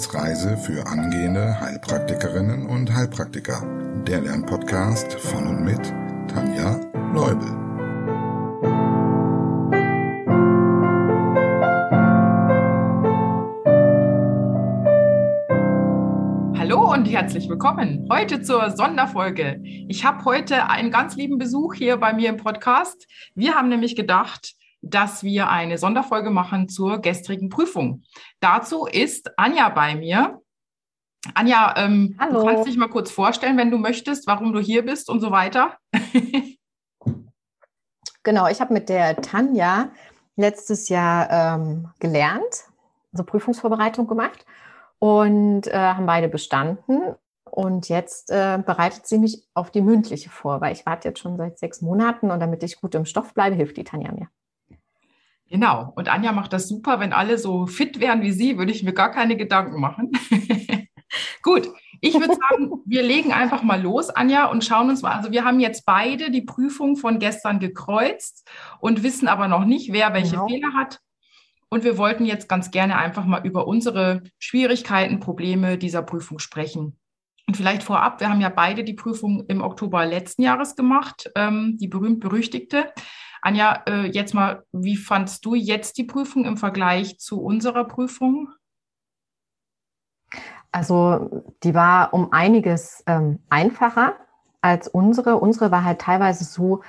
Wissensreise für angehende Heilpraktikerinnen und Heilpraktiker. Der Lernpodcast von und mit Tanja Leubel. Hallo und herzlich willkommen heute zur Sonderfolge. Ich habe heute einen ganz lieben Besuch hier bei mir im Podcast. Wir haben nämlich gedacht, dass wir eine Sonderfolge machen zur gestrigen Prüfung. Dazu ist Anja bei mir. Anja, ähm, du kannst dich mal kurz vorstellen, wenn du möchtest, warum du hier bist und so weiter. genau, ich habe mit der Tanja letztes Jahr ähm, gelernt, also Prüfungsvorbereitung gemacht und äh, haben beide bestanden. Und jetzt äh, bereitet sie mich auf die mündliche vor, weil ich warte jetzt schon seit sechs Monaten und damit ich gut im Stoff bleibe, hilft die Tanja mir. Genau. Und Anja macht das super. Wenn alle so fit wären wie sie, würde ich mir gar keine Gedanken machen. Gut. Ich würde sagen, wir legen einfach mal los, Anja, und schauen uns mal. Also wir haben jetzt beide die Prüfung von gestern gekreuzt und wissen aber noch nicht, wer welche genau. Fehler hat. Und wir wollten jetzt ganz gerne einfach mal über unsere Schwierigkeiten, Probleme dieser Prüfung sprechen. Und vielleicht vorab, wir haben ja beide die Prüfung im Oktober letzten Jahres gemacht, ähm, die berühmt-berüchtigte. Anja, äh, jetzt mal, wie fandst du jetzt die Prüfung im Vergleich zu unserer Prüfung? Also die war um einiges ähm, einfacher als unsere. Unsere war halt teilweise so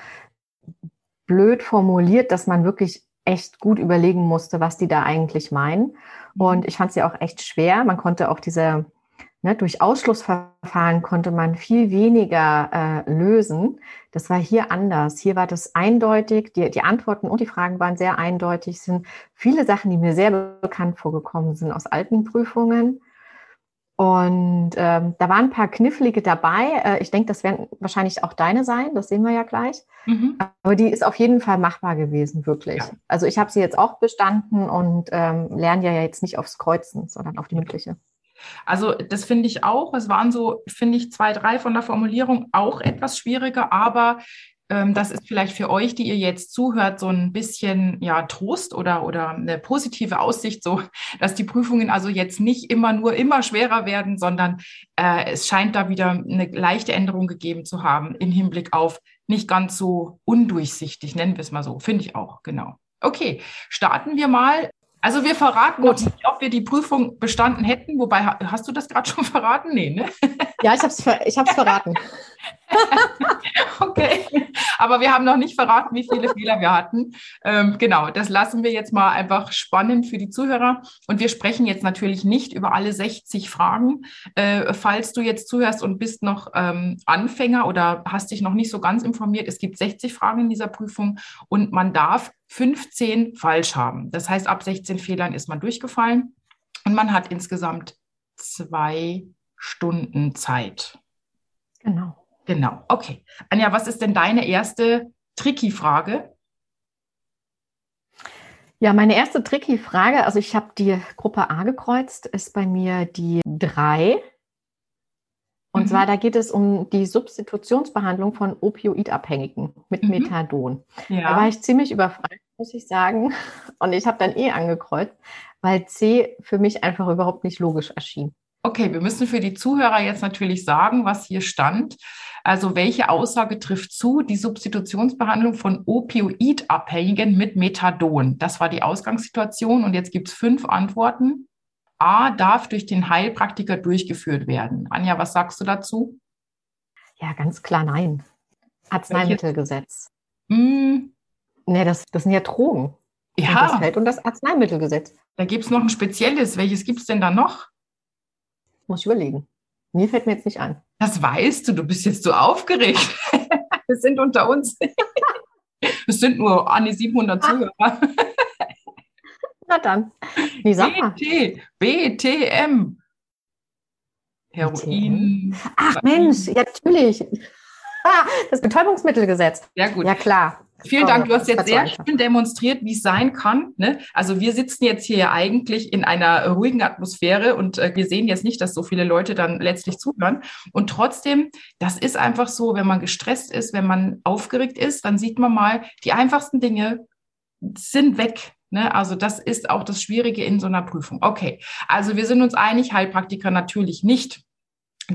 blöd formuliert, dass man wirklich echt gut überlegen musste, was die da eigentlich meinen. Mhm. Und ich fand sie auch echt schwer. Man konnte auch diese Ne, durch Ausschlussverfahren konnte man viel weniger äh, lösen. Das war hier anders. Hier war das eindeutig. Die, die Antworten und die Fragen waren sehr eindeutig. Es sind viele Sachen, die mir sehr bekannt vorgekommen sind aus alten Prüfungen. Und ähm, da waren ein paar knifflige dabei. Äh, ich denke, das werden wahrscheinlich auch deine sein. Das sehen wir ja gleich. Mhm. Aber die ist auf jeden Fall machbar gewesen, wirklich. Ja. Also ich habe sie jetzt auch bestanden und ähm, lerne ja jetzt nicht aufs Kreuzen, sondern auf die mündliche. Also das finde ich auch. Es waren so, finde ich, zwei, drei von der Formulierung auch etwas schwieriger, aber ähm, das ist vielleicht für euch, die ihr jetzt zuhört, so ein bisschen ja Trost oder, oder eine positive Aussicht, so dass die Prüfungen also jetzt nicht immer nur immer schwerer werden, sondern äh, es scheint da wieder eine leichte Änderung gegeben zu haben im Hinblick auf nicht ganz so undurchsichtig, nennen wir es mal so. Finde ich auch, genau. Okay, starten wir mal also wir verraten Gut. nicht, ob wir die Prüfung bestanden hätten. Wobei, hast du das gerade schon verraten? Nee, ne? Ja, ich habe es ver ich verraten. okay, aber wir haben noch nicht verraten, wie viele Fehler wir hatten. Ähm, genau, das lassen wir jetzt mal einfach spannend für die Zuhörer. Und wir sprechen jetzt natürlich nicht über alle 60 Fragen. Äh, falls du jetzt zuhörst und bist noch ähm, Anfänger oder hast dich noch nicht so ganz informiert, es gibt 60 Fragen in dieser Prüfung und man darf 15 falsch haben. Das heißt, ab 16 Fehlern ist man durchgefallen und man hat insgesamt zwei Stunden Zeit. Genau. Genau. Okay. Anja, was ist denn deine erste Tricky-Frage? Ja, meine erste Tricky-Frage, also ich habe die Gruppe A gekreuzt, ist bei mir die 3. Und mhm. zwar, da geht es um die Substitutionsbehandlung von Opioidabhängigen mit mhm. Methadon. Ja. Da war ich ziemlich überfragt, muss ich sagen. Und ich habe dann E angekreuzt, weil C für mich einfach überhaupt nicht logisch erschien. Okay, wir müssen für die Zuhörer jetzt natürlich sagen, was hier stand. Also welche Aussage trifft zu? Die Substitutionsbehandlung von Opioidabhängigen mit Methadon. Das war die Ausgangssituation und jetzt gibt es fünf Antworten. A darf durch den Heilpraktiker durchgeführt werden. Anja, was sagst du dazu? Ja, ganz klar nein. Arzneimittelgesetz. Hm. Nee, das, das sind ja Drogen. Ja. Und das fällt und das Arzneimittelgesetz. Da gibt es noch ein spezielles. Welches gibt es denn da noch? Muss ich überlegen. Mir fällt mir jetzt nicht an. Das weißt du, du bist jetzt so aufgeregt. Wir sind unter uns. Es sind nur an die 700 Zuhörer. Na dann. Nee, sag BT, BTM. Heroin. Ach Mensch, ja, natürlich. Das Betäubungsmittelgesetz. Ja, gut. Ja, klar. Vielen Dank, du hast jetzt sehr schön demonstriert, wie es sein kann. Ne? Also wir sitzen jetzt hier eigentlich in einer ruhigen Atmosphäre und äh, wir sehen jetzt nicht, dass so viele Leute dann letztlich zuhören. Und trotzdem, das ist einfach so, wenn man gestresst ist, wenn man aufgeregt ist, dann sieht man mal, die einfachsten Dinge sind weg Ne? Also das ist auch das Schwierige in so einer Prüfung. Okay, also wir sind uns einig, Heilpraktiker natürlich nicht.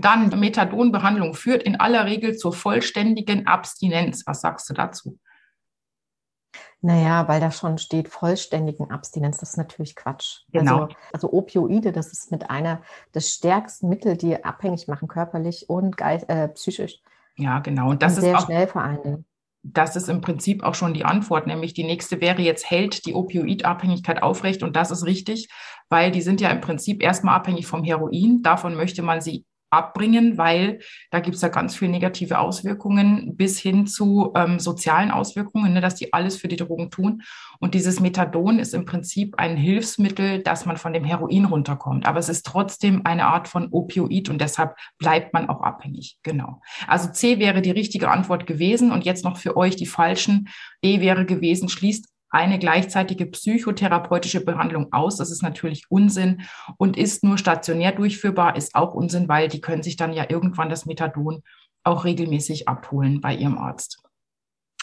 Dann Methadonbehandlung führt in aller Regel zur vollständigen Abstinenz. Was sagst du dazu? Naja, weil da schon steht vollständigen Abstinenz. Das ist natürlich Quatsch. Genau. Also, also Opioide, das ist mit einer des stärksten Mittel, die abhängig machen, körperlich und geist, äh, psychisch. Ja, genau. Und das und sehr ist auch, schnell vor allen Dingen. das ist im Prinzip auch schon die Antwort, nämlich die nächste wäre jetzt, hält die Opioidabhängigkeit aufrecht? Und das ist richtig, weil die sind ja im Prinzip erstmal abhängig vom Heroin. Davon möchte man sie abbringen, weil da gibt es ja ganz viele negative Auswirkungen bis hin zu ähm, sozialen Auswirkungen, ne, dass die alles für die Drogen tun. Und dieses Methadon ist im Prinzip ein Hilfsmittel, dass man von dem Heroin runterkommt. Aber es ist trotzdem eine Art von Opioid und deshalb bleibt man auch abhängig. Genau. Also C wäre die richtige Antwort gewesen und jetzt noch für euch die falschen. D wäre gewesen, schließt eine gleichzeitige psychotherapeutische Behandlung aus. Das ist natürlich Unsinn und ist nur stationär durchführbar, ist auch Unsinn, weil die können sich dann ja irgendwann das Methadon auch regelmäßig abholen bei ihrem Arzt.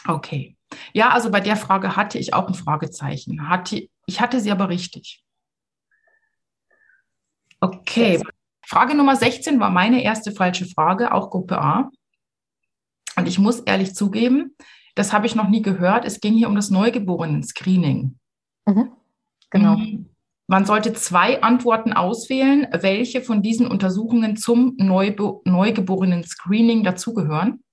Okay. Ja, also bei der Frage hatte ich auch ein Fragezeichen. Hatte, ich hatte sie aber richtig. Okay. Frage Nummer 16 war meine erste falsche Frage, auch Gruppe A. Und ich muss ehrlich zugeben, das habe ich noch nie gehört. Es ging hier um das Neugeborenen-Screening. Mhm. Genau. Mhm. Man sollte zwei Antworten auswählen, welche von diesen Untersuchungen zum Neube Neugeborenen-Screening dazugehören.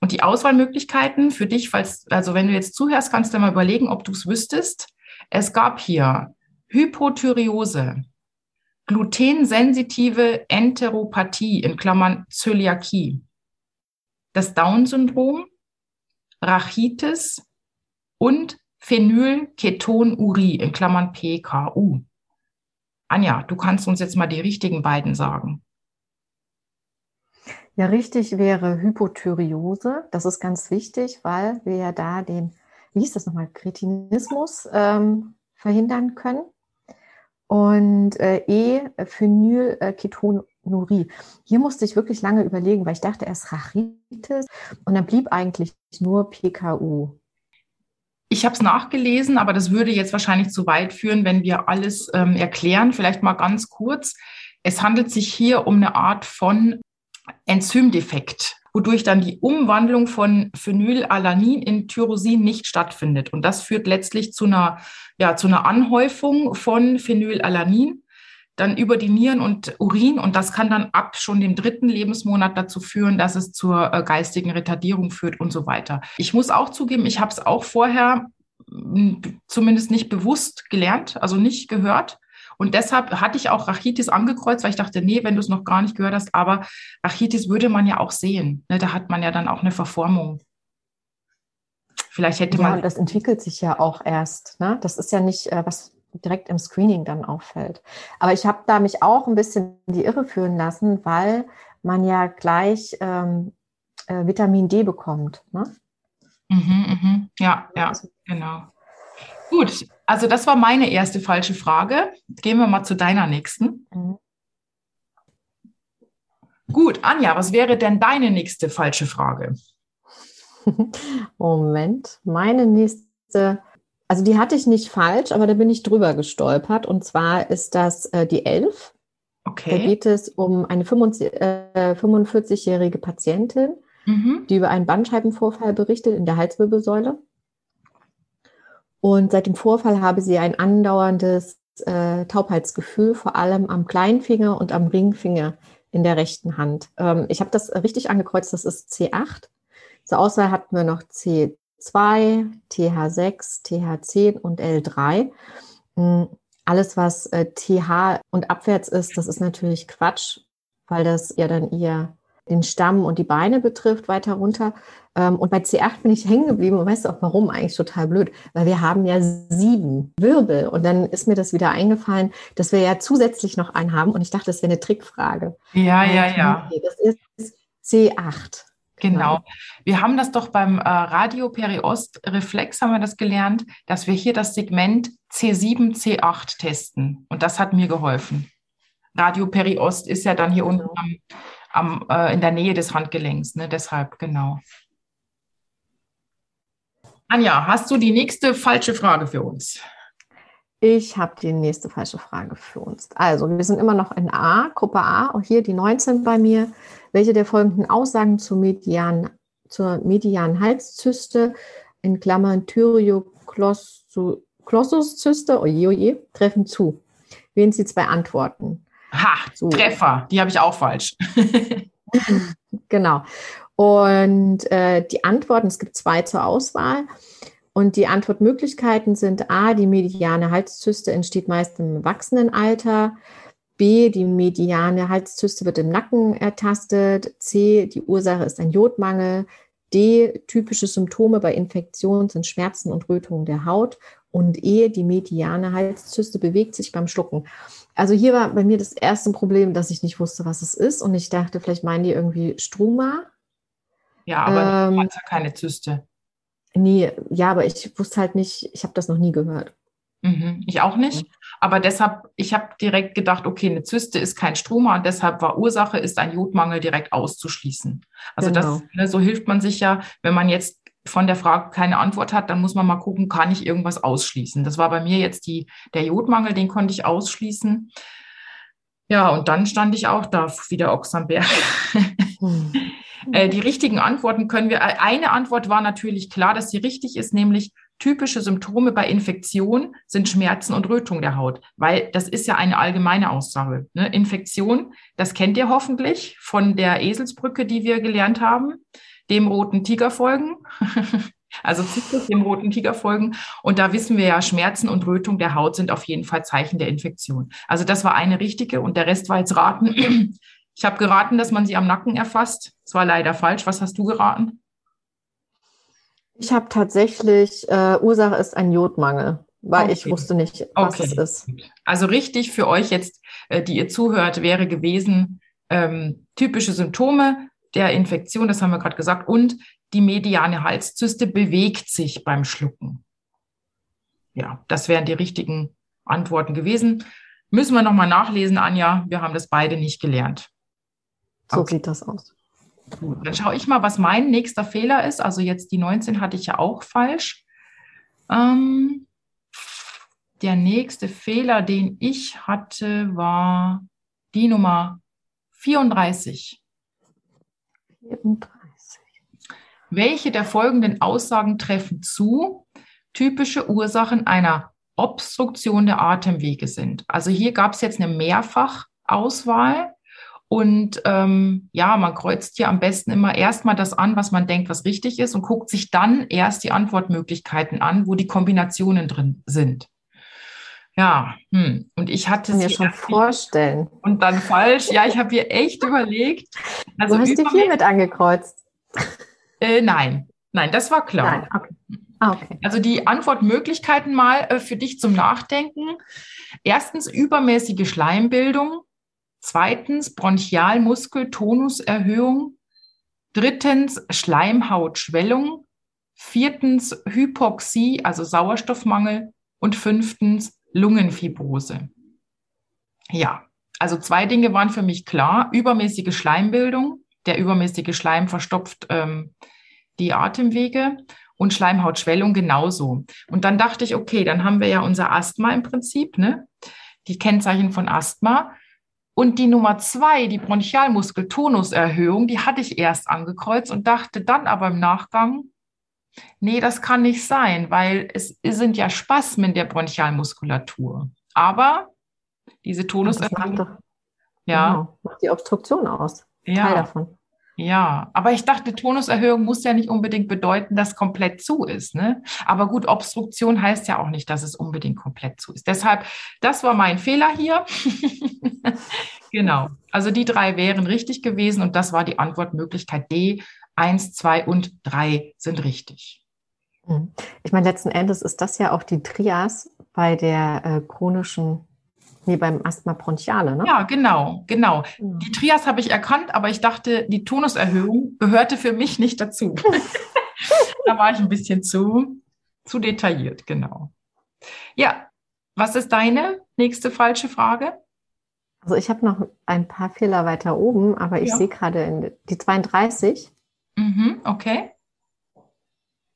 Und die Auswahlmöglichkeiten für dich, falls, also wenn du jetzt zuhörst, kannst du mal überlegen, ob du es wüsstest. Es gab hier Hypothyreose, glutensensitive Enteropathie in Klammern Zöliakie, das Down-Syndrom, Rachitis und Phenylketonurie in Klammern PKU. Anja, du kannst uns jetzt mal die richtigen beiden sagen. Ja, richtig wäre Hypothyreose. Das ist ganz wichtig, weil wir ja da den, wie hieß das nochmal, Kretinismus ähm, verhindern können. Und äh, E, Phenylketonurie. Hier musste ich wirklich lange überlegen, weil ich dachte erst Rachitis und dann blieb eigentlich nur PKU. Ich habe es nachgelesen, aber das würde jetzt wahrscheinlich zu weit führen, wenn wir alles ähm, erklären. Vielleicht mal ganz kurz. Es handelt sich hier um eine Art von Enzymdefekt, wodurch dann die Umwandlung von Phenylalanin in Tyrosin nicht stattfindet. Und das führt letztlich zu einer, ja, zu einer Anhäufung von Phenylalanin dann über die Nieren und Urin und das kann dann ab schon dem dritten Lebensmonat dazu führen, dass es zur äh, geistigen Retardierung führt und so weiter. Ich muss auch zugeben, ich habe es auch vorher zumindest nicht bewusst gelernt, also nicht gehört. Und deshalb hatte ich auch Rachitis angekreuzt, weil ich dachte, nee, wenn du es noch gar nicht gehört hast, aber Rachitis würde man ja auch sehen. Ne? Da hat man ja dann auch eine Verformung. Vielleicht hätte ja, man. Und das entwickelt sich ja auch erst. Ne? Das ist ja nicht äh, was direkt im Screening dann auffällt. Aber ich habe da mich auch ein bisschen die Irre führen lassen, weil man ja gleich ähm, äh, Vitamin D bekommt. Ne? Mhm, mhm. Ja, ja, also genau. Gut, also das war meine erste falsche Frage. Gehen wir mal zu deiner nächsten. Mhm. Gut, Anja, was wäre denn deine nächste falsche Frage? Moment, meine nächste also die hatte ich nicht falsch, aber da bin ich drüber gestolpert. Und zwar ist das äh, die 11. Okay. Da geht es um eine 45-jährige äh, Patientin, mhm. die über einen Bandscheibenvorfall berichtet in der Halswirbelsäule. Und seit dem Vorfall habe sie ein andauerndes äh, Taubheitsgefühl, vor allem am Kleinfinger und am Ringfinger in der rechten Hand. Ähm, ich habe das richtig angekreuzt, das ist C8. Zur Auswahl hatten wir noch C 2, TH6, TH10 und L3. Hm, alles, was äh, TH und abwärts ist, das ist natürlich Quatsch, weil das ja dann eher den Stamm und die Beine betrifft, weiter runter. Ähm, und bei C8 bin ich hängen geblieben und weißt du auch warum? Eigentlich total blöd, weil wir haben ja sieben Wirbel und dann ist mir das wieder eingefallen, dass wir ja zusätzlich noch einen haben und ich dachte, das wäre eine Trickfrage. Ja, ja, ja. Das ist C8. Genau. Wir haben das doch beim äh, Radio Periost Reflex haben wir das gelernt, dass wir hier das Segment C7, C8 testen. Und das hat mir geholfen. Radio Periost ist ja dann hier unten am, am äh, in der Nähe des Handgelenks, ne? Deshalb, genau. Anja, hast du die nächste falsche Frage für uns? Ich habe die nächste falsche Frage für uns. Also, wir sind immer noch in A, Gruppe A, auch hier die 19 bei mir. Welche der folgenden Aussagen zur medianen, zur medianen Halszyste, in Klammern Thyreoglossuszyste, oje, oje, treffen zu? Wählen Sie zwei Antworten. Ha, so. Treffer, die habe ich auch falsch. genau. Und äh, die Antworten, es gibt zwei zur Auswahl. Und die Antwortmöglichkeiten sind A, die mediane Halszyste entsteht meist im Erwachsenenalter. B, die mediane Halszyste wird im Nacken ertastet. C, die Ursache ist ein Jodmangel. D, typische Symptome bei Infektionen sind Schmerzen und Rötungen der Haut. Und E, die mediane Halszyste bewegt sich beim Schlucken. Also hier war bei mir das erste Problem, dass ich nicht wusste, was es ist. Und ich dachte, vielleicht meinen die irgendwie Struma. Ja, aber ähm, das ja keine Zyste. Nee, ja, aber ich wusste halt nicht, ich habe das noch nie gehört. Mhm, ich auch nicht. Aber deshalb, ich habe direkt gedacht, okay, eine Zyste ist kein Stroma und deshalb war Ursache, ist ein Jodmangel direkt auszuschließen. Also genau. das, ne, so hilft man sich ja, wenn man jetzt von der Frage keine Antwort hat, dann muss man mal gucken, kann ich irgendwas ausschließen. Das war bei mir jetzt die, der Jodmangel, den konnte ich ausschließen. Ja, und dann stand ich auch da wie der Ochs am Berg. Hm. Äh, die richtigen Antworten können wir, äh, eine Antwort war natürlich klar, dass sie richtig ist, nämlich typische Symptome bei Infektion sind Schmerzen und Rötung der Haut, weil das ist ja eine allgemeine Aussage. Ne? Infektion, das kennt ihr hoffentlich von der Eselsbrücke, die wir gelernt haben, dem roten Tiger folgen. also Zyklus dem roten Tiger folgen. Und da wissen wir ja, Schmerzen und Rötung der Haut sind auf jeden Fall Zeichen der Infektion. Also das war eine richtige und der Rest war jetzt raten. Ich habe geraten, dass man sie am Nacken erfasst. Das war leider falsch. Was hast du geraten? Ich habe tatsächlich, äh, Ursache ist ein Jodmangel, weil okay. ich wusste nicht, was okay. es ist. Also richtig für euch jetzt, äh, die ihr zuhört, wäre gewesen, ähm, typische Symptome der Infektion, das haben wir gerade gesagt, und die mediane Halszyste bewegt sich beim Schlucken. Ja, das wären die richtigen Antworten gewesen. Müssen wir nochmal nachlesen, Anja. Wir haben das beide nicht gelernt. So okay. sieht das aus. Gut, dann schaue ich mal, was mein nächster Fehler ist. Also jetzt die 19 hatte ich ja auch falsch. Ähm, der nächste Fehler, den ich hatte, war die Nummer 34. 34. Welche der folgenden Aussagen treffen zu? Typische Ursachen einer Obstruktion der Atemwege sind. Also hier gab es jetzt eine Mehrfachauswahl. Und ähm, ja, man kreuzt hier am besten immer erstmal das an, was man denkt, was richtig ist und guckt sich dann erst die Antwortmöglichkeiten an, wo die Kombinationen drin sind. Ja, hm. und ich hatte mir schon vorstellen. Und dann falsch. Ja, ich habe hier echt überlegt. Also du hast die vier mit angekreuzt. Äh, nein, nein, das war klar. Nein, okay. Ah, okay. Also die Antwortmöglichkeiten mal äh, für dich zum Nachdenken. Erstens übermäßige Schleimbildung. Zweitens Bronchialmuskeltonuserhöhung. Drittens Schleimhautschwellung. Viertens Hypoxie, also Sauerstoffmangel. Und fünftens Lungenfibrose. Ja, also zwei Dinge waren für mich klar. Übermäßige Schleimbildung. Der übermäßige Schleim verstopft ähm, die Atemwege und Schleimhautschwellung genauso. Und dann dachte ich, okay, dann haben wir ja unser Asthma im Prinzip, ne? Die Kennzeichen von Asthma. Und die Nummer zwei, die Bronchialmuskeltonuserhöhung, die hatte ich erst angekreuzt und dachte dann aber im Nachgang, nee, das kann nicht sein, weil es sind ja Spasmen der Bronchialmuskulatur. Aber diese Tonuserhöhung. Macht ja. Genau, macht die Obstruktion aus. Ja. Teil davon. Ja, aber ich dachte, Tonuserhöhung muss ja nicht unbedingt bedeuten, dass komplett zu ist. Ne? Aber gut, Obstruktion heißt ja auch nicht, dass es unbedingt komplett zu ist. Deshalb, das war mein Fehler hier. genau. Also die drei wären richtig gewesen und das war die Antwortmöglichkeit D. Eins, zwei und drei sind richtig. Hm. Ich meine, letzten Endes ist das ja auch die Trias bei der äh, chronischen Nee, beim Asthma bronchiale, ne? Ja, genau, genau. Die Trias habe ich erkannt, aber ich dachte, die Tonuserhöhung gehörte für mich nicht dazu. da war ich ein bisschen zu, zu detailliert, genau. Ja, was ist deine nächste falsche Frage? Also ich habe noch ein paar Fehler weiter oben, aber ich ja. sehe gerade die 32. Mhm, okay.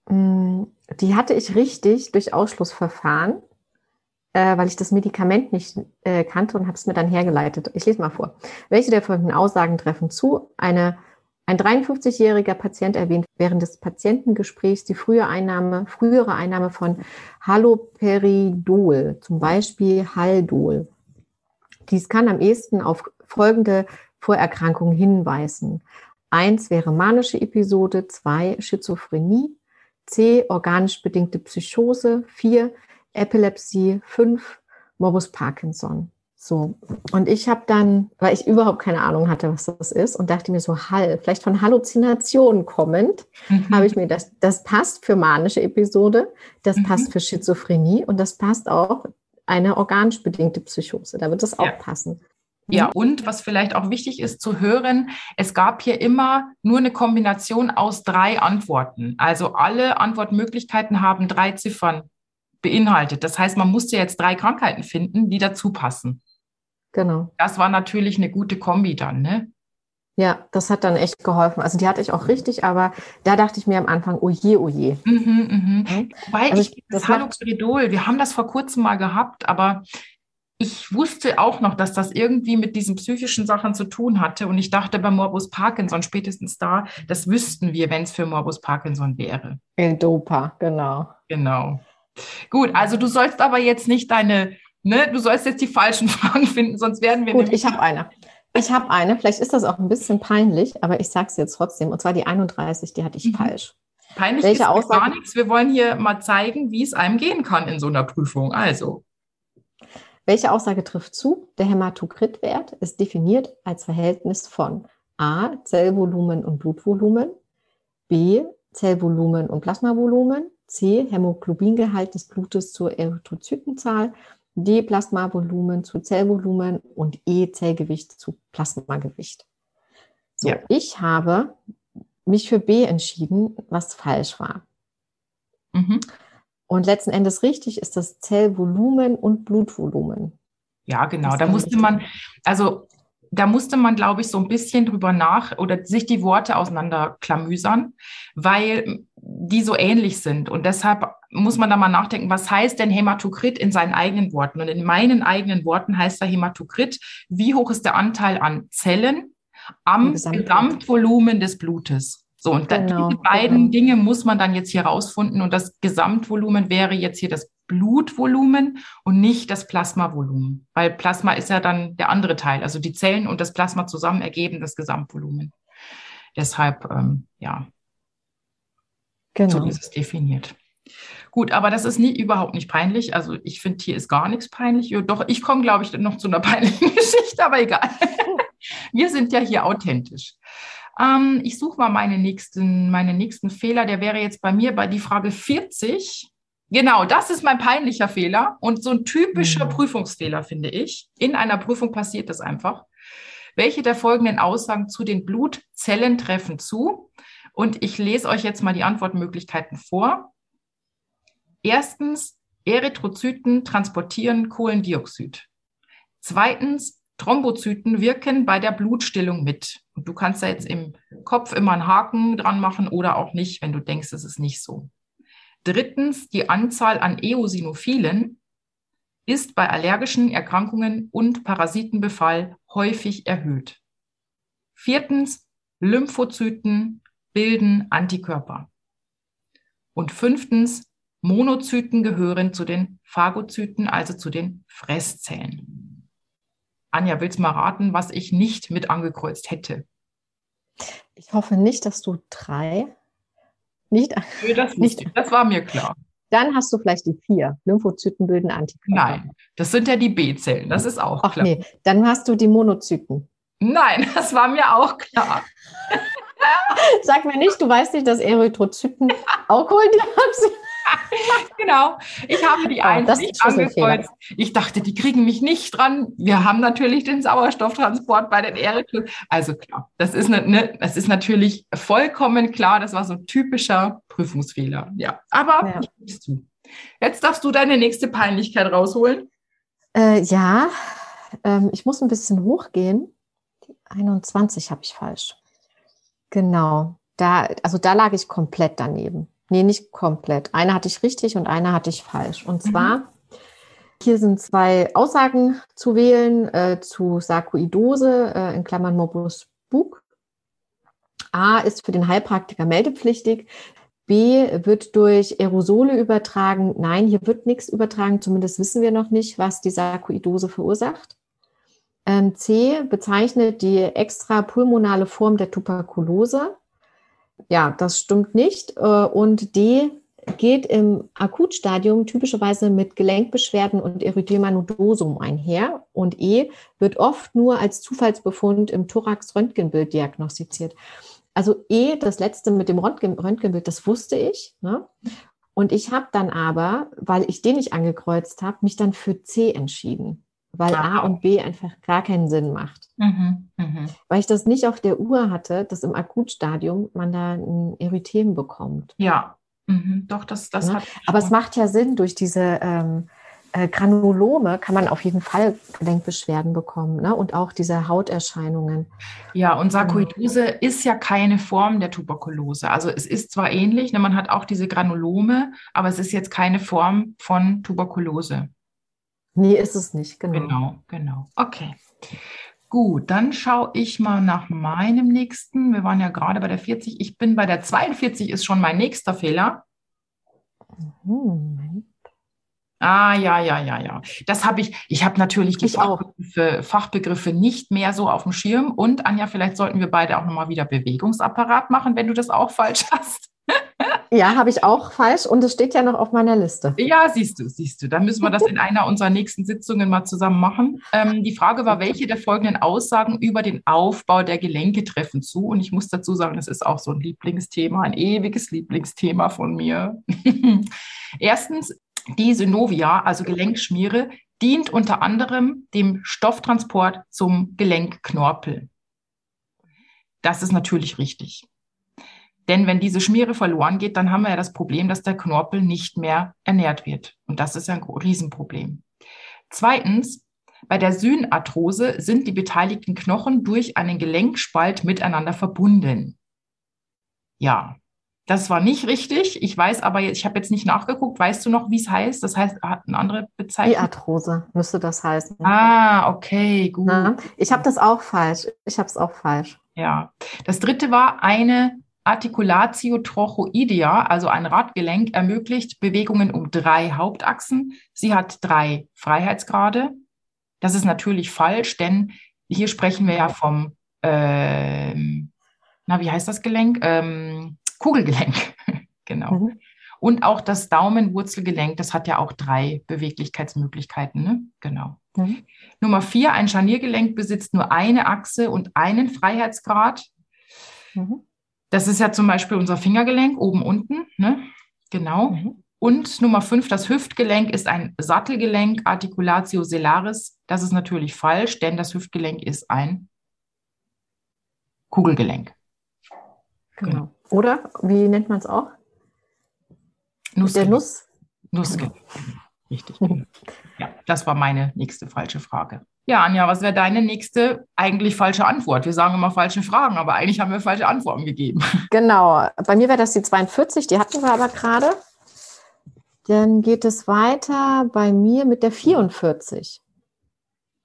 Mm, die hatte ich richtig durch Ausschlussverfahren, äh, weil ich das Medikament nicht äh, kannte und habe es mir dann hergeleitet. Ich lese mal vor. Welche der folgenden Aussagen treffen zu? Eine, ein 53-jähriger Patient erwähnt während des Patientengesprächs die frühe Einnahme, frühere Einnahme von Haloperidol, zum Beispiel Haldol. Dies kann am ehesten auf folgende Vorerkrankungen hinweisen. Eins wäre manische Episode, zwei Schizophrenie, C organisch bedingte Psychose, vier Epilepsie, fünf Morbus Parkinson. So, und ich habe dann, weil ich überhaupt keine Ahnung hatte, was das ist, und dachte mir so, Hall, vielleicht von Halluzinationen kommend, mhm. habe ich mir das, das passt für manische Episode, das mhm. passt für Schizophrenie und das passt auch eine organisch bedingte Psychose. Da wird das auch ja. passen. Ja, mhm. und was vielleicht auch wichtig ist zu hören, es gab hier immer nur eine Kombination aus drei Antworten. Also alle Antwortmöglichkeiten haben drei Ziffern beinhaltet. Das heißt, man musste jetzt drei Krankheiten finden, die dazu passen. Genau. Das war natürlich eine gute Kombi dann, ne? Ja, das hat dann echt geholfen. Also die hatte ich auch richtig, aber da dachte ich mir am Anfang, oh je, oh je. Mhm, mh. Weil also ich, das Haloperidol, wir haben das vor kurzem mal gehabt, aber ich wusste auch noch, dass das irgendwie mit diesen psychischen Sachen zu tun hatte. Und ich dachte bei Morbus Parkinson spätestens da, das wüssten wir, wenn es für Morbus Parkinson wäre. L-Dopa, genau. Genau. Gut, also du sollst aber jetzt nicht deine Ne? Du sollst jetzt die falschen Fragen finden, sonst werden wir Gut, ich habe eine. Ich habe eine, vielleicht ist das auch ein bisschen peinlich, aber ich sage es jetzt trotzdem. Und zwar die 31, die hatte ich mhm. falsch. Peinlich Welche ist Aussage? gar nichts. Wir wollen hier mal zeigen, wie es einem gehen kann in so einer Prüfung. Also. Welche Aussage trifft zu? Der Hämatokritwert ist definiert als Verhältnis von A. Zellvolumen und Blutvolumen, B. Zellvolumen und Plasmavolumen, C. Hämoglobingehalt des Blutes zur Erythrozytenzahl D Plasmavolumen zu Zellvolumen und E Zellgewicht zu Plasmagewicht. So, ja. ich habe mich für B entschieden, was falsch war. Mhm. Und letzten Endes richtig ist das Zellvolumen und Blutvolumen. Ja, genau. Da musste man, also da musste man, glaube ich, so ein bisschen drüber nach oder sich die Worte auseinanderklamüsern, weil die so ähnlich sind. Und deshalb muss man da mal nachdenken, was heißt denn Hämatokrit in seinen eigenen Worten? Und in meinen eigenen Worten heißt da Hämatokrit, wie hoch ist der Anteil an Zellen am Gesamtvolumen des Blutes? So, und genau, diese beiden genau. Dinge muss man dann jetzt hier rausfinden. Und das Gesamtvolumen wäre jetzt hier das Blutvolumen und nicht das Plasmavolumen, weil Plasma ist ja dann der andere Teil. Also die Zellen und das Plasma zusammen ergeben das Gesamtvolumen. Deshalb, ähm, ja, genau. so ist es definiert. Gut, aber das ist nie, überhaupt nicht peinlich. Also ich finde, hier ist gar nichts peinlich. Doch, ich komme, glaube ich, noch zu einer peinlichen Geschichte, aber egal. Wir sind ja hier authentisch. Ähm, ich suche mal meine nächsten, meine nächsten Fehler. Der wäre jetzt bei mir bei die Frage 40. Genau, das ist mein peinlicher Fehler und so ein typischer mhm. Prüfungsfehler, finde ich. In einer Prüfung passiert das einfach. Welche der folgenden Aussagen zu den Blutzellen treffen zu? Und ich lese euch jetzt mal die Antwortmöglichkeiten vor. Erstens, Erythrozyten transportieren Kohlendioxid. Zweitens, Thrombozyten wirken bei der Blutstillung mit. Und du kannst da jetzt im Kopf immer einen Haken dran machen oder auch nicht, wenn du denkst, es ist nicht so. Drittens, die Anzahl an Eosinophilen ist bei allergischen Erkrankungen und Parasitenbefall häufig erhöht. Viertens, Lymphozyten bilden Antikörper. Und fünftens, Monozyten gehören zu den Phagozyten, also zu den Fresszellen. Anja, willst du mal raten, was ich nicht mit angekreuzt hätte? Ich hoffe nicht, dass du drei nicht, nee, das, nicht. das war mir klar. Dann hast du vielleicht die vier. Lymphozyten bilden Antikörper. Nein, das sind ja die B-Zellen, das ist auch Ach, klar. Nee, dann hast du die Monozyten. Nein, das war mir auch klar. Sag mir nicht, du weißt nicht, dass Erythrozyten auch Kohlendioxid genau. Ich habe die oh, eins nicht angekreuzt. Ich dachte, die kriegen mich nicht dran. Wir haben natürlich den Sauerstofftransport bei den Erythrozyten. Also klar, das ist, ne, das ist natürlich vollkommen klar. Das war so ein typischer Prüfungsfehler. Ja, aber ja. ich zu. Jetzt darfst du deine nächste Peinlichkeit rausholen. Äh, ja, ähm, ich muss ein bisschen hochgehen. Die 21 habe ich falsch. Genau. Da, also da lag ich komplett daneben. Nee, nicht komplett. Eine hatte ich richtig und eine hatte ich falsch. Und zwar, mhm. hier sind zwei Aussagen zu wählen äh, zu Sarkoidose, äh, in Klammern Morbus Bug. A ist für den Heilpraktiker meldepflichtig. B wird durch Aerosole übertragen. Nein, hier wird nichts übertragen. Zumindest wissen wir noch nicht, was die Sarkoidose verursacht. Ähm, C bezeichnet die extrapulmonale Form der Tuberkulose. Ja, das stimmt nicht. Äh, und D geht im Akutstadium typischerweise mit Gelenkbeschwerden und Erythema nodosum einher. Und E wird oft nur als Zufallsbefund im Thorax-Röntgenbild diagnostiziert. Also E, das letzte mit dem Röntgenbild, das wusste ich. Ne? Und ich habe dann aber, weil ich den nicht angekreuzt habe, mich dann für C entschieden, weil. A und B einfach gar keinen Sinn macht. Mhm, mh. Weil ich das nicht auf der Uhr hatte, dass im Akutstadium man da ein Erythem bekommt. Ja, mhm. doch, das, das ne? hat. Aber es macht ja Sinn durch diese ähm, äh, Granulome kann man auf jeden Fall Gelenkbeschwerden bekommen ne? und auch diese Hauterscheinungen. Ja, und Sarkoidose ist ja keine Form der Tuberkulose. Also es ist zwar ähnlich, ne, man hat auch diese Granulome, aber es ist jetzt keine Form von Tuberkulose. Nee, ist es nicht, genau. Genau, genau. Okay. Gut, dann schaue ich mal nach meinem nächsten. Wir waren ja gerade bei der 40. Ich bin bei der 42, ist schon mein nächster Fehler. Moment. Ah, ja, ja, ja, ja. Das habe ich, ich habe natürlich die Fachbegriffe, Fachbegriffe, nicht mehr so auf dem Schirm. Und Anja, vielleicht sollten wir beide auch nochmal wieder Bewegungsapparat machen, wenn du das auch falsch hast. Ja, habe ich auch falsch und es steht ja noch auf meiner Liste. Ja, siehst du, siehst du. Dann müssen wir das in einer unserer nächsten Sitzungen mal zusammen machen. Ähm, die Frage war, welche der folgenden Aussagen über den Aufbau der Gelenke treffen zu? Und ich muss dazu sagen, das ist auch so ein Lieblingsthema, ein ewiges Lieblingsthema von mir. Erstens, die Synovia, also Gelenkschmiere, dient unter anderem dem Stofftransport zum Gelenkknorpel. Das ist natürlich richtig. Denn wenn diese Schmiere verloren geht, dann haben wir ja das Problem, dass der Knorpel nicht mehr ernährt wird. Und das ist ein Riesenproblem. Zweitens, bei der Synarthrose sind die beteiligten Knochen durch einen Gelenkspalt miteinander verbunden. Ja, das war nicht richtig. Ich weiß aber, ich habe jetzt nicht nachgeguckt. Weißt du noch, wie es heißt? Das heißt, hat eine andere Bezeichnung. Die Arthrose müsste das heißen. Ah, okay, gut. Na, ich habe das auch falsch. Ich habe es auch falsch. Ja. Das dritte war eine Articulatio trochoidea, also ein Radgelenk, ermöglicht Bewegungen um drei Hauptachsen. Sie hat drei Freiheitsgrade. Das ist natürlich falsch, denn hier sprechen wir ja vom, äh, na, wie heißt das Gelenk? Ähm, Kugelgelenk. genau. Mhm. Und auch das Daumenwurzelgelenk, das hat ja auch drei Beweglichkeitsmöglichkeiten. Ne? Genau. Mhm. Nummer vier, ein Scharniergelenk besitzt nur eine Achse und einen Freiheitsgrad. Mhm. Das ist ja zum Beispiel unser Fingergelenk oben unten. Ne? Genau. Mhm. Und Nummer fünf, das Hüftgelenk ist ein Sattelgelenk, Articulatio selaris. Das ist natürlich falsch, denn das Hüftgelenk ist ein Kugelgelenk. Genau. genau. Oder wie nennt man es auch? Nussgelenk. Der Nuss. Nussgelenk. Richtig. ja, das war meine nächste falsche Frage. Ja, Anja, was wäre deine nächste eigentlich falsche Antwort? Wir sagen immer falsche Fragen, aber eigentlich haben wir falsche Antworten gegeben. Genau. Bei mir wäre das die 42, die hatten wir aber gerade. Dann geht es weiter bei mir mit der 44.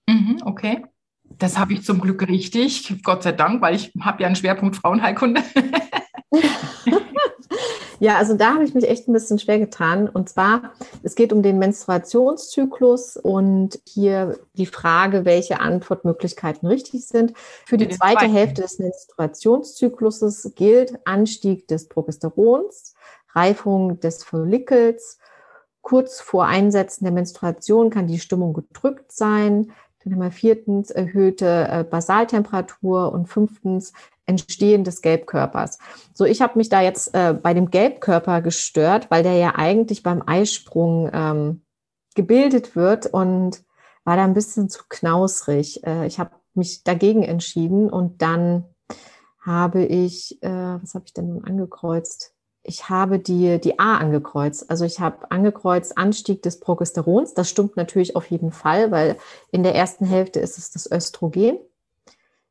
Mhm, okay. Das habe ich zum Glück richtig, Gott sei Dank, weil ich habe ja einen Schwerpunkt Frauenheilkunde. ja, also da habe ich mich echt ein bisschen schwer getan. Und zwar, es geht um den Menstruationszyklus und hier die Frage, welche Antwortmöglichkeiten richtig sind. Für die zweite Hälfte des Menstruationszykluses gilt Anstieg des Progesterons, Reifung des Follikels. Kurz vor Einsetzen der Menstruation kann die Stimmung gedrückt sein. Dann haben wir viertens erhöhte äh, Basaltemperatur und fünftens Entstehen des Gelbkörpers. So, ich habe mich da jetzt äh, bei dem Gelbkörper gestört, weil der ja eigentlich beim Eisprung ähm, gebildet wird und war da ein bisschen zu knausrig. Äh, ich habe mich dagegen entschieden und dann habe ich, äh, was habe ich denn nun angekreuzt? Ich habe die, die A angekreuzt. Also ich habe angekreuzt Anstieg des Progesterons. Das stimmt natürlich auf jeden Fall, weil in der ersten Hälfte ist es das Östrogen.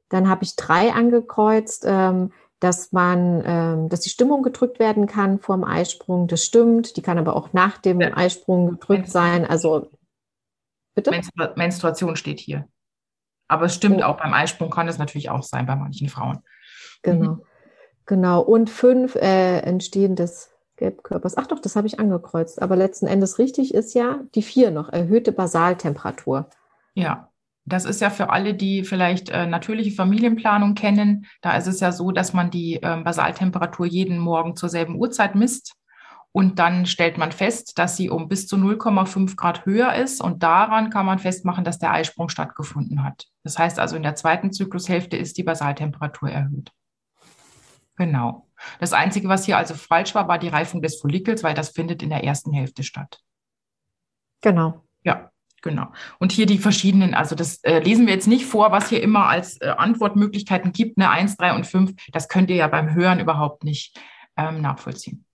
Dann habe ich drei angekreuzt, ähm, dass man, ähm, dass die Stimmung gedrückt werden kann vor dem Eisprung. Das stimmt. Die kann aber auch nach dem ja. Eisprung gedrückt sein. Also bitte. Menstru Menstruation steht hier. Aber es stimmt oh. auch beim Eisprung kann es natürlich auch sein bei manchen Frauen. Genau, mhm. genau. Und fünf äh, Entstehen des Gelbkörpers. Ach doch, das habe ich angekreuzt. Aber letzten Endes richtig ist ja die vier noch erhöhte Basaltemperatur. Ja. Das ist ja für alle, die vielleicht äh, natürliche Familienplanung kennen. Da ist es ja so, dass man die äh, Basaltemperatur jeden Morgen zur selben Uhrzeit misst. Und dann stellt man fest, dass sie um bis zu 0,5 Grad höher ist. Und daran kann man festmachen, dass der Eisprung stattgefunden hat. Das heißt also, in der zweiten Zyklushälfte ist die Basaltemperatur erhöht. Genau. Das Einzige, was hier also falsch war, war die Reifung des Follikels, weil das findet in der ersten Hälfte statt. Genau. Ja, Genau. Und hier die verschiedenen, also das äh, lesen wir jetzt nicht vor, was hier immer als äh, Antwortmöglichkeiten gibt, eine 1, 3 und 5. Das könnt ihr ja beim Hören überhaupt nicht ähm, nachvollziehen.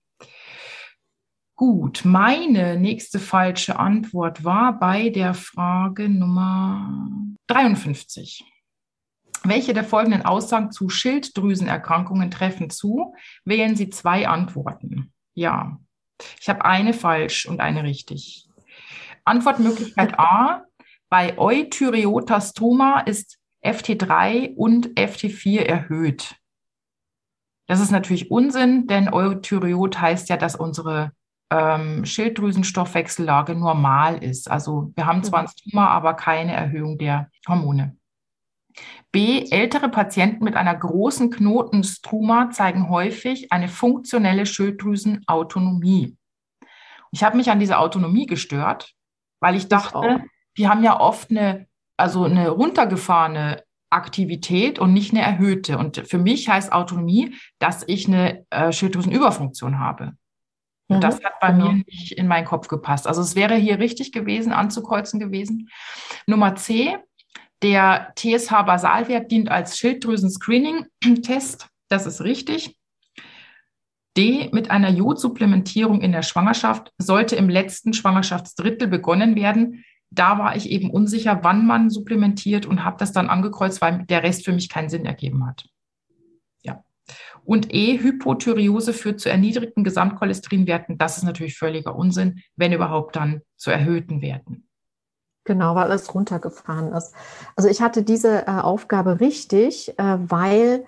Gut, meine nächste falsche Antwort war bei der Frage Nummer 53. Welche der folgenden Aussagen zu Schilddrüsenerkrankungen treffen zu? Wählen Sie zwei Antworten. Ja, ich habe eine falsch und eine richtig. Antwortmöglichkeit A, bei Eutyreotastoma ist FT3 und FT4 erhöht. Das ist natürlich Unsinn, denn Eutyreot heißt ja, dass unsere ähm, Schilddrüsenstoffwechsellage normal ist. Also wir haben zwar ein Stoma, aber keine Erhöhung der Hormone. B. Ältere Patienten mit einer großen Knotenstruma zeigen häufig eine funktionelle Schilddrüsenautonomie. Ich habe mich an diese Autonomie gestört, weil ich dachte, die haben ja oft eine, also eine runtergefahrene Aktivität und nicht eine erhöhte. Und für mich heißt Autonomie, dass ich eine äh, Schilddrüsenüberfunktion habe. Und mhm, das hat bei genau. mir nicht in meinen Kopf gepasst. Also es wäre hier richtig gewesen, anzukreuzen gewesen. Nummer C, der TSH-Basalwert dient als Schilddrüsen-Screening-Test. Das ist richtig. D. Mit einer Jodsupplementierung in der Schwangerschaft sollte im letzten Schwangerschaftsdrittel begonnen werden. Da war ich eben unsicher, wann man supplementiert und habe das dann angekreuzt, weil der Rest für mich keinen Sinn ergeben hat. Ja. Und E. Hypothyreose führt zu erniedrigten Gesamtcholesterinwerten. Das ist natürlich völliger Unsinn, wenn überhaupt dann zu erhöhten Werten. Genau, weil es runtergefahren ist. Also ich hatte diese äh, Aufgabe richtig, äh, weil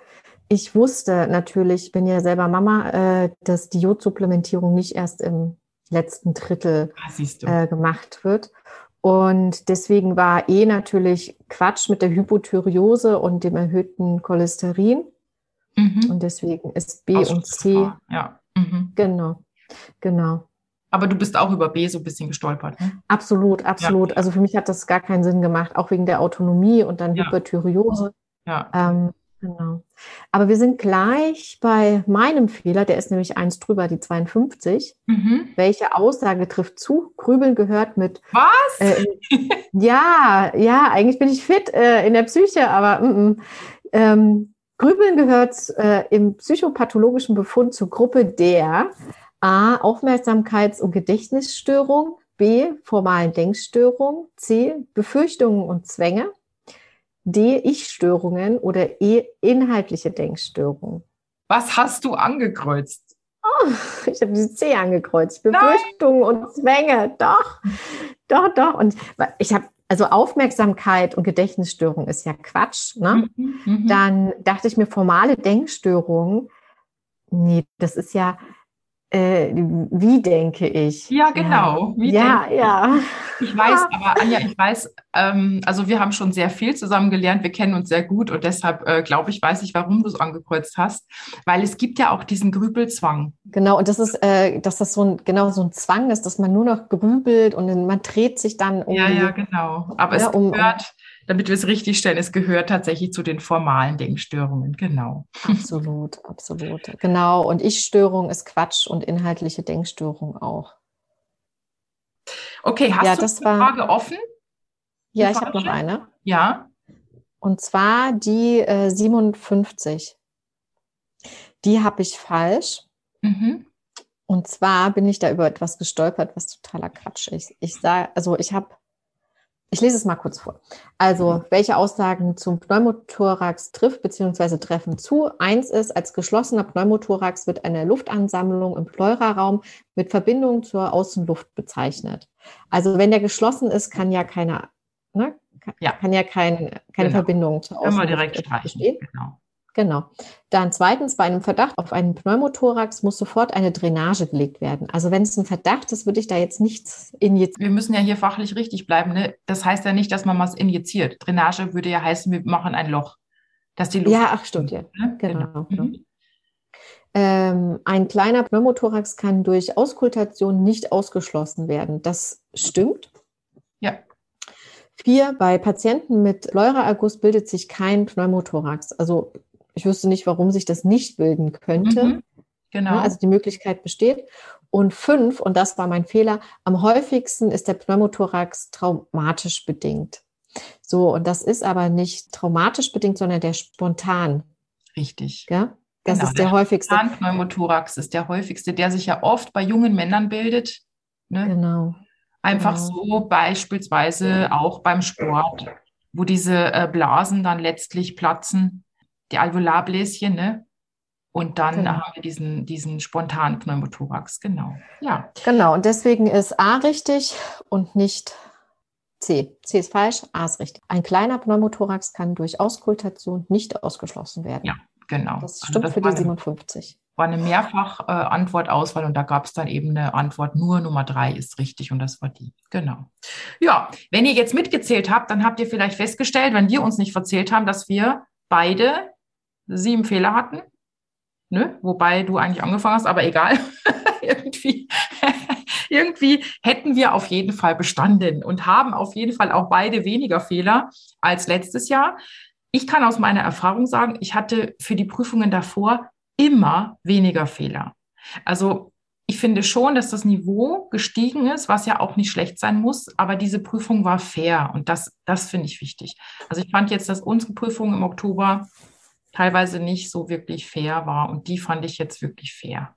ich wusste natürlich, ich bin ja selber Mama, äh, dass die Jodsupplementierung nicht erst im letzten Drittel ah, äh, gemacht wird. Und deswegen war eh natürlich Quatsch mit der Hypothyreose und dem erhöhten Cholesterin. Mhm. Und deswegen ist B und C. Ja. Mhm. Genau, genau. Aber du bist auch über B so ein bisschen gestolpert. Ne? Absolut, absolut. Ja. Also für mich hat das gar keinen Sinn gemacht, auch wegen der Autonomie und dann ja. Hyperthyreose. Ja. Ähm, Genau. Aber wir sind gleich bei meinem Fehler, der ist nämlich eins drüber, die 52. Mhm. Welche Aussage trifft zu? Grübeln gehört mit. Was? Äh, ja, ja, eigentlich bin ich fit äh, in der Psyche, aber mm, mm. Ähm, Grübeln gehört äh, im psychopathologischen Befund zur Gruppe der A. Aufmerksamkeits- und Gedächtnisstörung, B. Formalen Denkstörung, C. Befürchtungen und Zwänge, D, Ich-Störungen oder E, inhaltliche Denkstörungen. Was hast du angekreuzt? Oh, ich habe die C angekreuzt. Befürchtungen und Zwänge. Doch, doch, doch. Und ich habe, also Aufmerksamkeit und Gedächtnisstörung ist ja Quatsch. Ne? Mhm, mhm. Dann dachte ich mir, formale Denkstörungen, nee, das ist ja, äh, wie denke ich? Ja, genau. Wie ja, ja. Ich weiß, aber Anja, ich weiß, ähm, also wir haben schon sehr viel zusammen gelernt, wir kennen uns sehr gut und deshalb äh, glaube ich, weiß ich, warum du es angekreuzt hast, weil es gibt ja auch diesen Grübelzwang. Genau, und das ist, äh, dass das so ein, genau so ein Zwang ist, dass man nur noch grübelt und man dreht sich dann um. Ja, ja, genau. Aber ja, es um, gehört, damit wir es richtig stellen, es gehört tatsächlich zu den formalen Denkstörungen, genau. Absolut, absolut. Genau. Und Ich-Störung ist Quatsch und inhaltliche Denkstörung auch. Okay, hast ja, du das die war, Frage offen? Ja, ich habe noch eine. Ja. Und zwar die äh, 57. Die habe ich falsch. Mhm. Und zwar bin ich da über etwas gestolpert, was totaler Quatsch ist. Ich sage, also ich habe ich lese es mal kurz vor. Also, welche Aussagen zum Pneumothorax trifft bzw. treffen zu? Eins ist, als geschlossener Pneumothorax wird eine Luftansammlung im Pleuraraum mit Verbindung zur Außenluft bezeichnet. Also, wenn der geschlossen ist, kann ja keine, ne, kann ja, kann ja kein, keine genau. Verbindung zur Außenluft Können wir direkt bestehen. Genau. Genau. Dann zweitens, bei einem Verdacht auf einen Pneumothorax muss sofort eine Drainage gelegt werden. Also wenn es ein Verdacht ist, würde ich da jetzt nichts injizieren. Wir müssen ja hier fachlich richtig bleiben. Ne? Das heißt ja nicht, dass man was injiziert. Drainage würde ja heißen, wir machen ein Loch. Dass die Luft ja, ach stimmt, ja. Ne? Genau. genau. Mhm. Ähm, ein kleiner Pneumothorax kann durch Auskultation nicht ausgeschlossen werden. Das stimmt. Ja. Vier, bei Patienten mit Pleuraerguss bildet sich kein Pneumothorax. Also ich wüsste nicht, warum sich das nicht bilden könnte. Mhm, genau. also die Möglichkeit besteht. Und fünf, und das war mein Fehler, am häufigsten ist der Pneumothorax traumatisch bedingt. So, und das ist aber nicht traumatisch bedingt, sondern der spontan. Richtig. Ja? Das genau, ist der, der häufigste. Pneumothorax ist der häufigste, der sich ja oft bei jungen Männern bildet. Ne? Genau. Einfach genau. so beispielsweise auch beim Sport, wo diese äh, Blasen dann letztlich platzen die Alveolarbläschen, ne? Und dann genau. haben wir diesen, diesen spontanen Pneumothorax, genau. Ja. Genau, und deswegen ist A richtig und nicht C. C ist falsch, A ist richtig. Ein kleiner Pneumothorax kann durch Auskultation nicht ausgeschlossen werden. Ja, genau. Das also stimmt also das für die 57. War eine Mehrfach-Antwortauswahl äh, und da gab es dann eben eine Antwort, nur Nummer drei ist richtig und das war die. Genau. Ja, wenn ihr jetzt mitgezählt habt, dann habt ihr vielleicht festgestellt, wenn wir uns nicht verzählt haben, dass wir beide sieben Fehler hatten. Ne? Wobei du eigentlich angefangen hast, aber egal. irgendwie, irgendwie hätten wir auf jeden Fall bestanden und haben auf jeden Fall auch beide weniger Fehler als letztes Jahr. Ich kann aus meiner Erfahrung sagen, ich hatte für die Prüfungen davor immer weniger Fehler. Also ich finde schon, dass das Niveau gestiegen ist, was ja auch nicht schlecht sein muss, aber diese Prüfung war fair und das, das finde ich wichtig. Also ich fand jetzt, dass unsere Prüfung im Oktober teilweise nicht so wirklich fair war. Und die fand ich jetzt wirklich fair.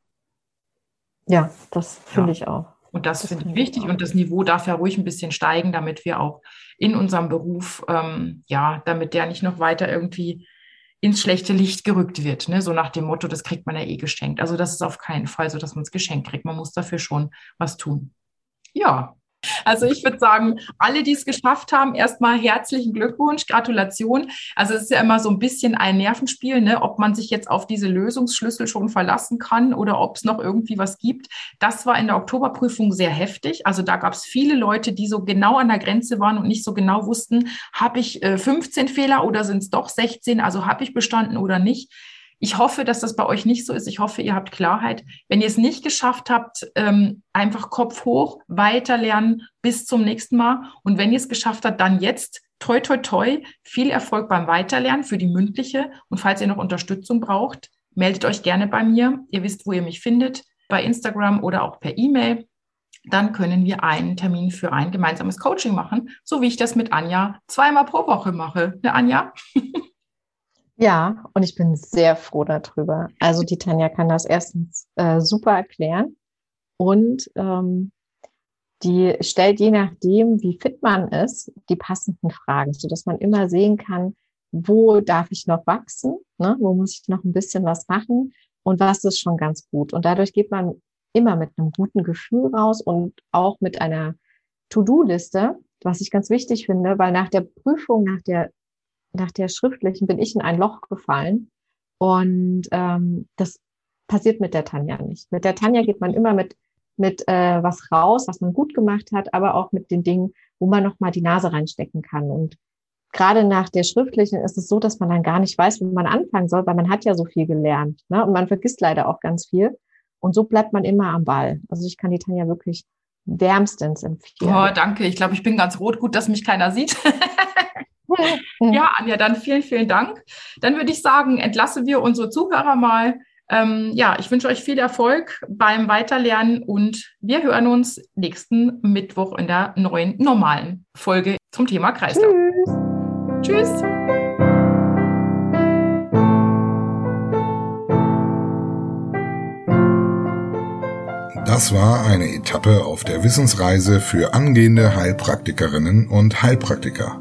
Ja, das finde ja. ich auch. Und das, das finde ich wichtig. Und das Niveau darf ja ruhig ein bisschen steigen, damit wir auch in unserem Beruf, ähm, ja, damit der nicht noch weiter irgendwie ins schlechte Licht gerückt wird. Ne? So nach dem Motto, das kriegt man ja eh geschenkt. Also das ist auf keinen Fall so, dass man es geschenkt kriegt. Man muss dafür schon was tun. Ja, also ich würde sagen, alle, die es geschafft haben, erstmal herzlichen Glückwunsch, Gratulation. Also es ist ja immer so ein bisschen ein Nervenspiel, ne? ob man sich jetzt auf diese Lösungsschlüssel schon verlassen kann oder ob es noch irgendwie was gibt. Das war in der Oktoberprüfung sehr heftig. Also da gab es viele Leute, die so genau an der Grenze waren und nicht so genau wussten, habe ich 15 äh, Fehler oder sind es doch 16? Also habe ich bestanden oder nicht? Ich hoffe, dass das bei euch nicht so ist. Ich hoffe, ihr habt Klarheit. Wenn ihr es nicht geschafft habt, ähm, einfach Kopf hoch, weiter lernen bis zum nächsten Mal. Und wenn ihr es geschafft habt, dann jetzt toi, toi, toi, viel Erfolg beim Weiterlernen für die mündliche. Und falls ihr noch Unterstützung braucht, meldet euch gerne bei mir. Ihr wisst, wo ihr mich findet, bei Instagram oder auch per E-Mail. Dann können wir einen Termin für ein gemeinsames Coaching machen, so wie ich das mit Anja zweimal pro Woche mache. Ne, Anja? Ja, und ich bin sehr froh darüber. Also die Tanja kann das erstens äh, super erklären und ähm, die stellt je nachdem, wie fit man ist, die passenden Fragen, so dass man immer sehen kann, wo darf ich noch wachsen, ne? wo muss ich noch ein bisschen was machen und was ist schon ganz gut. Und dadurch geht man immer mit einem guten Gefühl raus und auch mit einer To-Do-Liste, was ich ganz wichtig finde, weil nach der Prüfung, nach der nach der schriftlichen bin ich in ein Loch gefallen. Und ähm, das passiert mit der Tanja nicht. Mit der Tanja geht man immer mit, mit äh, was raus, was man gut gemacht hat, aber auch mit den Dingen, wo man nochmal die Nase reinstecken kann. Und gerade nach der schriftlichen ist es so, dass man dann gar nicht weiß, wo man anfangen soll, weil man hat ja so viel gelernt. Ne? Und man vergisst leider auch ganz viel. Und so bleibt man immer am Ball. Also ich kann die Tanja wirklich wärmstens empfehlen. Oh, danke. Ich glaube, ich bin ganz rot. Gut, dass mich keiner sieht. Ja, Anja, dann vielen, vielen Dank. Dann würde ich sagen, entlassen wir unsere Zuhörer mal. Ähm, ja, ich wünsche euch viel Erfolg beim Weiterlernen und wir hören uns nächsten Mittwoch in der neuen normalen Folge zum Thema Kreislauf. Tschüss. Tschüss. Das war eine Etappe auf der Wissensreise für angehende Heilpraktikerinnen und Heilpraktiker.